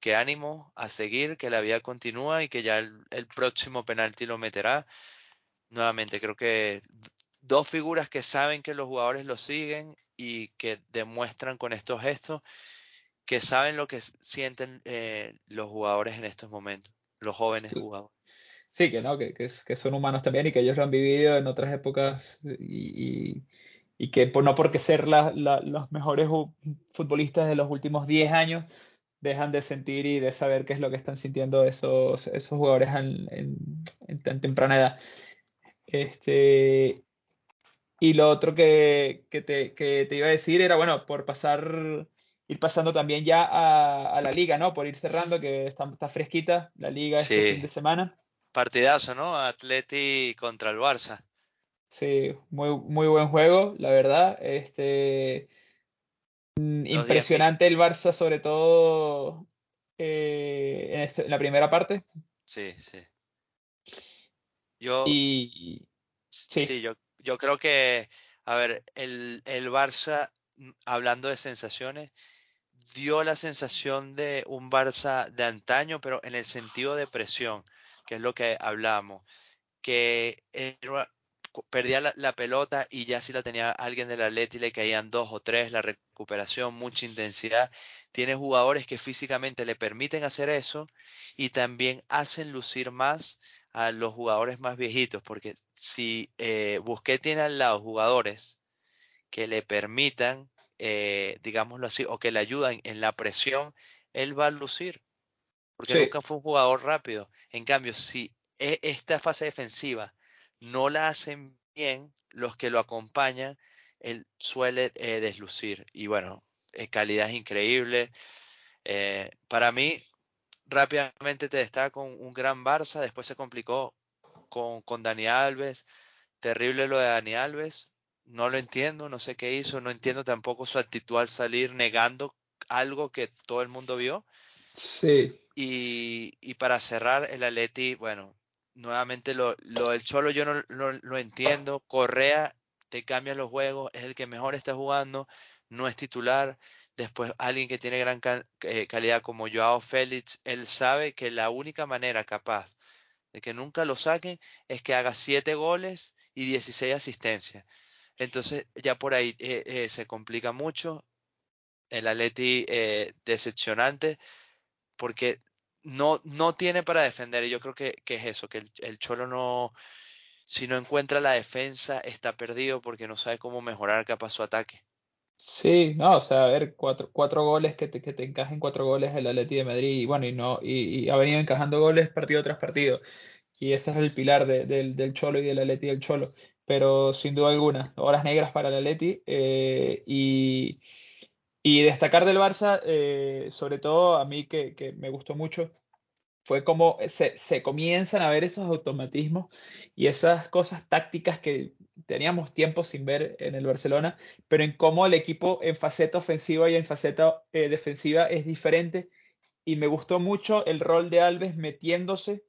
que ánimo a seguir, que la vida continúa y que ya el, el próximo penalti lo meterá. Nuevamente, creo que dos figuras que saben que los jugadores lo siguen y que demuestran con estos gestos que saben lo que sienten eh, los jugadores en estos momentos, los jóvenes jugadores.
Sí, que no, que, que, que son humanos también y que ellos lo han vivido en otras épocas y, y- y que por, no porque ser la- la- los mejores futbolistas de los últimos 10 años dejan de sentir y de saber qué es lo que están sintiendo esos, esos jugadores en, en- en tan temprana edad. Este, y lo otro que, que te, que te iba a decir era, bueno, por pasar, ir pasando también ya a, a la liga, ¿no? Por ir cerrando, que está, está fresquita la liga este
Sí,
fin de semana.
Partidazo, ¿no? Atleti contra el Barça.
Sí, muy, muy buen juego, la verdad. Este,
Los 10 mi-
impresionante el Barça, sobre todo eh, en, este- en la primera parte.
Sí, sí. Yo,
Y
s- sí,
sí,
yo, yo creo que, a ver, el, el Barça, mm, hablando de sensaciones, dio la sensación de un Barça de antaño, pero en el sentido de presión, que es lo que hablamos. que perdía la, pelota y ya si la tenía alguien del Atleti le caían dos o tres, la recuperación, mucha intensidad. Tiene jugadores que físicamente le permiten hacer eso y también hacen lucir más a los jugadores más viejitos, porque si eh, tiene al lado jugadores que le permitan, eh, digámoslo así, o que le ayudan en la presión, él va a lucir porque
sí,
nunca fue un jugador rápido. En cambio, si e- esta fase defensiva no la hacen bien, los que lo acompañan, él suele eh, deslucir. Y bueno, eh, calidad es increíble. Eh, para mí, rápidamente te destaco un, un gran Barça, después se complicó con, con Dani Alves. Terrible lo de Dani Alves. No lo entiendo, no sé qué hizo, no entiendo tampoco su actitud al salir negando algo que todo el mundo vio.
Sí.
Y, y para cerrar, el Atleti, bueno, nuevamente lo, lo del Cholo yo no lo no entiendo. Correa te cambia los juegos, es el que mejor está jugando, no es titular. Después alguien que tiene gran eh, calidad como Joao Félix, él sabe que la única manera capaz de que nunca lo saquen es que haga 7 goles y 16 asistencias. Entonces ya por ahí eh, eh, se complica mucho. El Atleti eh, decepcionante porque no, no tiene para defender. Y yo creo que, que es eso, que el, Cholo no, si no encuentra la defensa, está perdido porque no sabe cómo mejorar capaz su ataque.
Sí, no, o sea, a ver, cuatro, cuatro goles que te, que te encajen cuatro goles el Atleti de Madrid y bueno, y no, y, ha venido encajando goles partido tras partido. Y ese es el pilar de- del, del Cholo y del Atleti del Cholo. Pero sin duda alguna, horas negras para el Atleti. eh, y, y destacar del Barça, eh, sobre todo a mí que, que me gustó mucho, fue como se, se comienzan a ver esos automatismos y esas cosas tácticas que teníamos tiempo sin ver en el Barcelona, pero en cómo el equipo en faceta ofensiva y en faceta eh, defensiva es diferente. Y me gustó mucho el rol de Alves metiéndose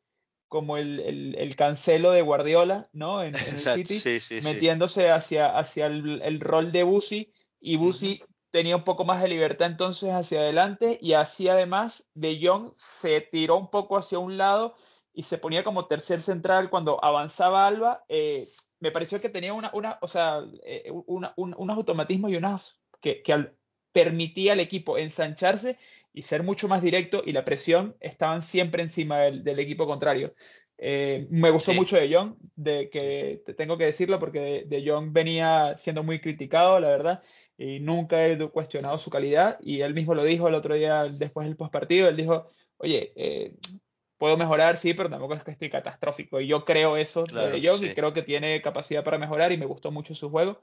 como el, el, el Cancelo de Guardiola, ¿no? En, en el City,
sí, sí, sí.
metiéndose hacia, hacia el, el rol de Busi y. Busi tenía un poco más de libertad entonces hacia adelante y así además De Jong se tiró un poco hacia un lado y se ponía como tercer central cuando avanzaba Alba. Eh, me pareció que tenía una, una o sea, eh, unos automatismos y unas que, que permitía al equipo ensancharse y ser mucho más directo y la presión estaban siempre encima del, del equipo contrario. Eh, me gustó mucho de Jong, de que te tengo que decirlo porque de, Jong venía siendo muy criticado, la verdad, y nunca he cuestionado su calidad. Y él mismo lo dijo el otro día después del postpartido, él dijo, oye, eh, puedo mejorar, sí, pero tampoco es que estoy catastrófico. Y yo creo eso de Jong y creo que tiene capacidad para mejorar y me gustó mucho su juego.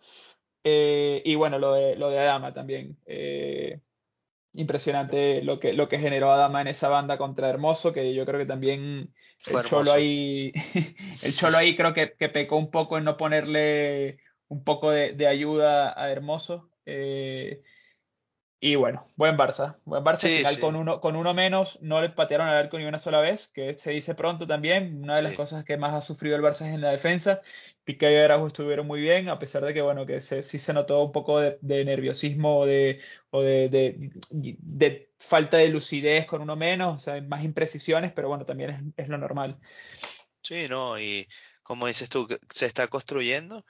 Eh, y bueno, lo de, lo de Adama también impresionante lo que, lo que generó Adama en esa banda contra Hermoso, que yo creo que también el Cholo ahí, el Cholo ahí creo que, pecó un poco en no ponerle un poco de, ayuda a Hermoso. Eh, y bueno, buen Barça. Buen Barça final Con, uno, con uno menos, no le patearon al arco ni una sola vez, que se dice pronto también. Una de las cosas que más ha sufrido el Barça es en la defensa. Piqué y Araujo estuvieron muy bien, a pesar de que, bueno, que sí se notó un poco de, nerviosismo o, de, o de, de, falta de lucidez con uno menos, o sea, más imprecisiones, pero bueno, también es, es lo normal.
Sí, no, y como dices tú, se está construyendo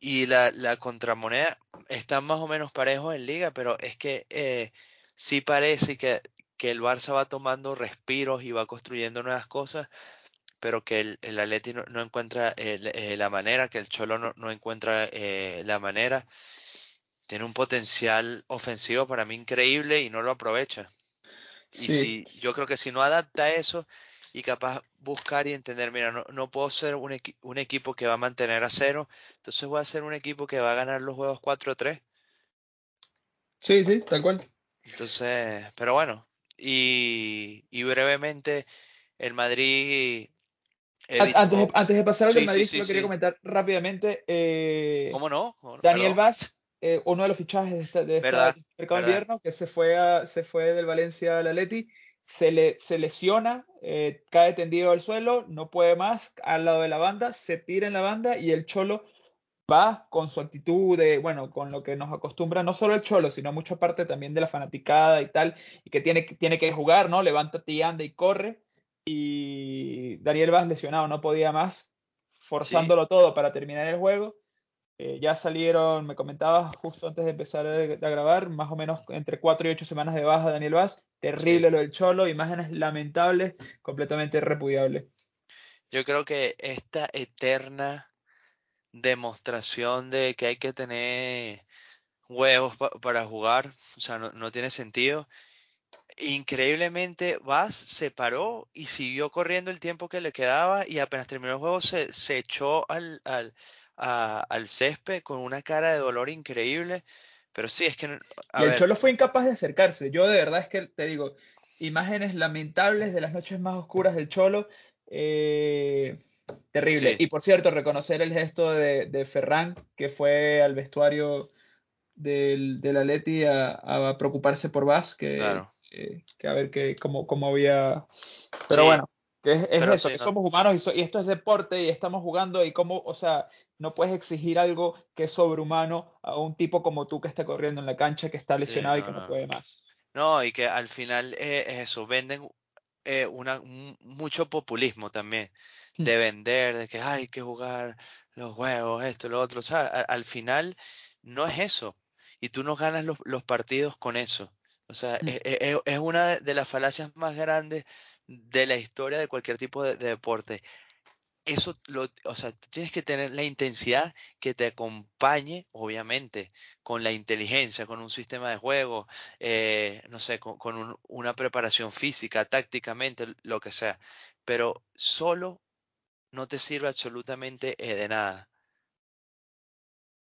y la, la contramoneda está más o menos parejo en liga, pero es que eh, sí parece que, que, el Barça va tomando respiros y va construyendo nuevas cosas, pero que el, el Atleti no, encuentra eh, la manera, que el Cholo no, no encuentra eh, la manera. Tiene un potencial ofensivo para mí increíble y no lo aprovecha. Y si yo creo que si no adapta eso, y capaz buscar y entender, mira, no, no puedo ser un, un, equipo que va a mantener a cero, entonces voy a ser un equipo que va a ganar los juegos 4-3.
Sí, sí, tal cual.
Entonces, pero bueno, y, y brevemente, el Madrid...
Antes, de, antes, de, pasar al Madrid, sí, quería comentar rápidamente. Eh,
¿Cómo no?
Daniel Vaz, eh, uno de los fichajes de este, de este mercado invierno, que se fue, a, se fue del Valencia al Atleti se, le, se lesiona, eh, cae tendido al suelo, no puede más, al lado de la banda, se tira en la banda y el Cholo va con su actitud de, bueno, con lo que nos acostumbra no solo el Cholo, sino mucha parte también de la fanaticada y tal, y que tiene, tiene que jugar, ¿no? Levántate y anda y corre. Y Daniel Vaz lesionado, no podía más, forzándolo todo para terminar el juego. Eh, ya salieron, me comentabas justo antes de empezar a, grabar, más o menos entre 4 y 8 semanas de baja Daniel Vaz. Terrible lo del Cholo, imágenes lamentables, completamente repudiables.
Yo creo que esta eterna demostración de que hay que tener huevos para jugar, o sea, no, tiene sentido. Increíblemente, Vaz se paró y siguió corriendo el tiempo que le quedaba y apenas terminó el juego se, se echó al, al al césped con una cara de dolor increíble. Pero sí, es que...
y el Cholo fue incapaz de acercarse. Yo de verdad es que te digo, imágenes lamentables de las noches más oscuras del Cholo. Eh, terrible. Y por cierto, reconocer el gesto de, Ferran, que fue al vestuario del, del Atleti a, preocuparse por Vaz, que, que, a ver que, cómo, cómo había... Pero bueno, que es, eso, que somos humanos y, esto es deporte y estamos jugando y cómo, o sea, no puedes exigir algo que es sobrehumano a un tipo como tú que está corriendo en la cancha, que está lesionado y que no, puede más.
No, y que al final es eso, venden eh, una, mucho populismo también, hmm. de vender, de que hay que jugar los huevos, esto, lo otro. O sea, al final no es eso. Y tú no ganas los, los partidos con eso. O sea, hmm. es, e, e, es, una de las falacias más grandes de la historia de cualquier tipo de, deporte. Eso, lo, o sea, tú tienes que tener la intensidad que te acompañe, obviamente, con la inteligencia, con un sistema de juego, eh, no sé, con, una preparación física, tácticamente, lo que sea. Pero solo no te sirve absolutamente eh, de nada.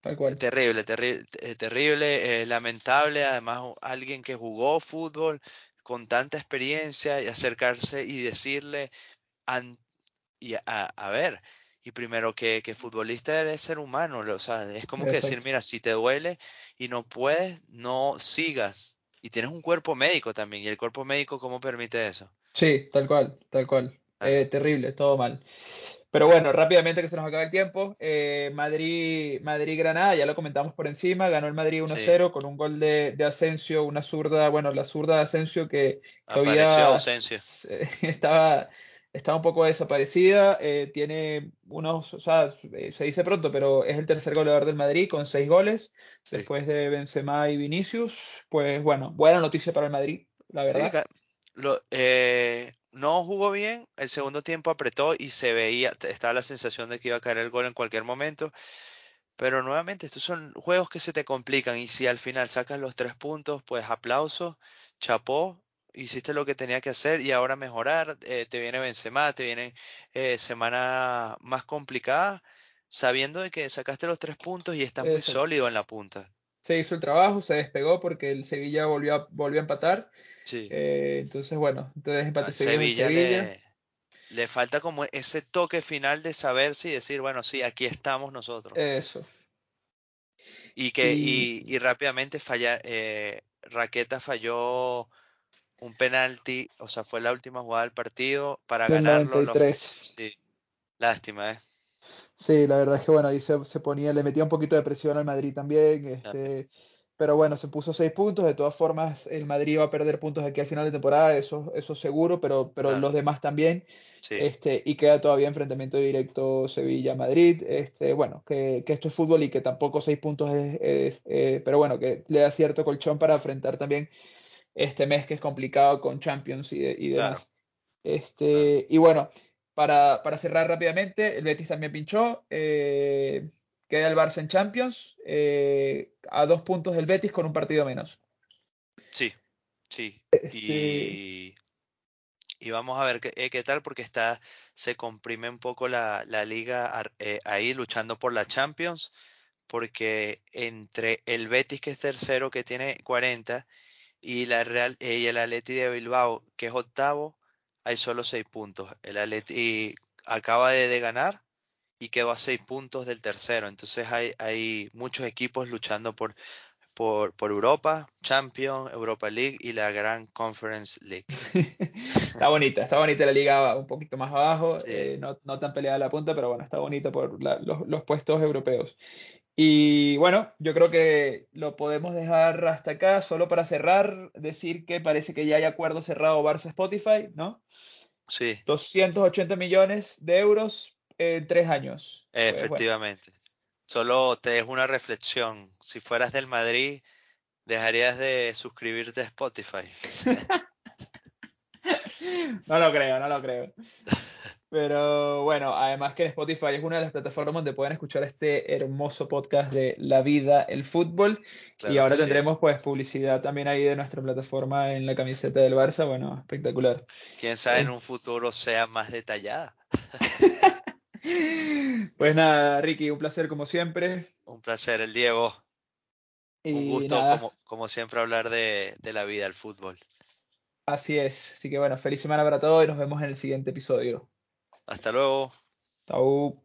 Tal cual.
Terrible, terrible, eh, terrible, lamentable. Además, alguien que jugó fútbol, con tanta experiencia y acercarse y decirle y a, ver, y primero que, que, futbolista eres ser humano, o sea, es como que decir, mira, si te duele y no puedes, no sigas. Y tienes un cuerpo médico también, y el cuerpo médico, ¿cómo permite eso?
Sí, tal cual, tal cual. Ah. Eh, terrible, todo mal. Pero bueno, rápidamente que se nos acaba el tiempo. Eh, Madrid, Madrid-Granada, ya lo comentamos por encima. Ganó el Madrid 1-0 con un gol de, de, Asensio, una zurda, bueno, la zurda de Asensio que,
Asensio.
estaba, estaba un poco desaparecida. Eh, tiene unos, o sea, se dice pronto, pero es el tercer goleador del Madrid con seis goles después de Benzema y Vinicius. Pues bueno, buena noticia para el Madrid, la verdad.
Lo, eh, no jugó bien, el segundo tiempo apretó y se veía, estaba la sensación de que iba a caer el gol en cualquier momento. Pero nuevamente, estos son juegos que se te complican y si al final sacas los tres puntos, pues aplauso, chapó, hiciste lo que tenía que hacer y ahora mejorar. Eh, te viene Benzema, te viene eh, semana más complicada, sabiendo de que sacaste los tres puntos y estás muy sólido en la punta.
Se hizo el trabajo, se despegó porque el Sevilla volvió a, volvió a empatar eh, entonces, bueno, entonces empate
Sevilla, Sevilla. Le, falta como ese toque final de saberse y decir, bueno, sí, aquí estamos nosotros.
Eso.
Y que y, rápidamente falla, eh, Raqueta falló un penalti, o sea, fue la última jugada del partido para ganarlo. sí, lástima, ¿eh?
Sí, la verdad es que bueno, ahí se, ponía, le metía un poquito de presión al Madrid también. Este, pero bueno, se puso seis puntos. De todas formas, el Madrid va a perder puntos aquí al final de temporada, eso, eso seguro, pero, pero los demás también. Este, y queda todavía enfrentamiento directo Sevilla-Madrid. Este, bueno, que, esto es fútbol y que tampoco seis puntos es, eh, pero bueno, que le da cierto colchón para enfrentar también este mes que es complicado con Champions y, y demás. Este, Y bueno, para, para, cerrar rápidamente, el Betis también pinchó. Eh, Queda el Barça en Champions eh, a dos puntos del Betis con un partido menos.
Sí, sí. Y, este vamos a ver eh, qué, tal porque está se comprime un poco la, liga eh, ahí luchando por la Champions porque entre el Betis que es tercero que tiene 40 y la Real y el Atleti de Bilbao que es octavo hay solo seis puntos. El Atleti acaba de ganar y quedó a seis puntos del tercero. Entonces hay, hay muchos equipos luchando por, por, por, Europa, Champions, Europa League y la Gran Conference League.
está bonita, está bonita la liga un poquito más abajo, eh, no, no, tan peleada la punta, pero bueno, está bonita por los, los, puestos europeos. Y bueno, yo creo que lo podemos dejar hasta acá, solo para cerrar, decir que parece que ya hay acuerdo cerrado Barça-Spotify, ¿no?
Sí.
280 millones de euros en tres años.
Pues, Efectivamente. Solo te dejo una reflexión. Si fueras del Madrid, dejarías de suscribirte a Spotify.
no lo creo, no lo creo. Pero bueno, además que en Spotify es una de las plataformas donde pueden escuchar este hermoso podcast de La vida, el fútbol. y ahora tendremos pues publicidad también ahí de nuestra plataforma en la camiseta del Barça. Bueno, espectacular.
Quién sabe en un futuro sea más detallada.
Pues nada, Ricky, un placer como siempre.
Un placer, el Diego. un gusto, como, siempre, hablar de, de la vida, el fútbol.
Así es. Así que bueno, feliz semana para todos y nos vemos en el siguiente episodio.
Hasta luego.
Chau.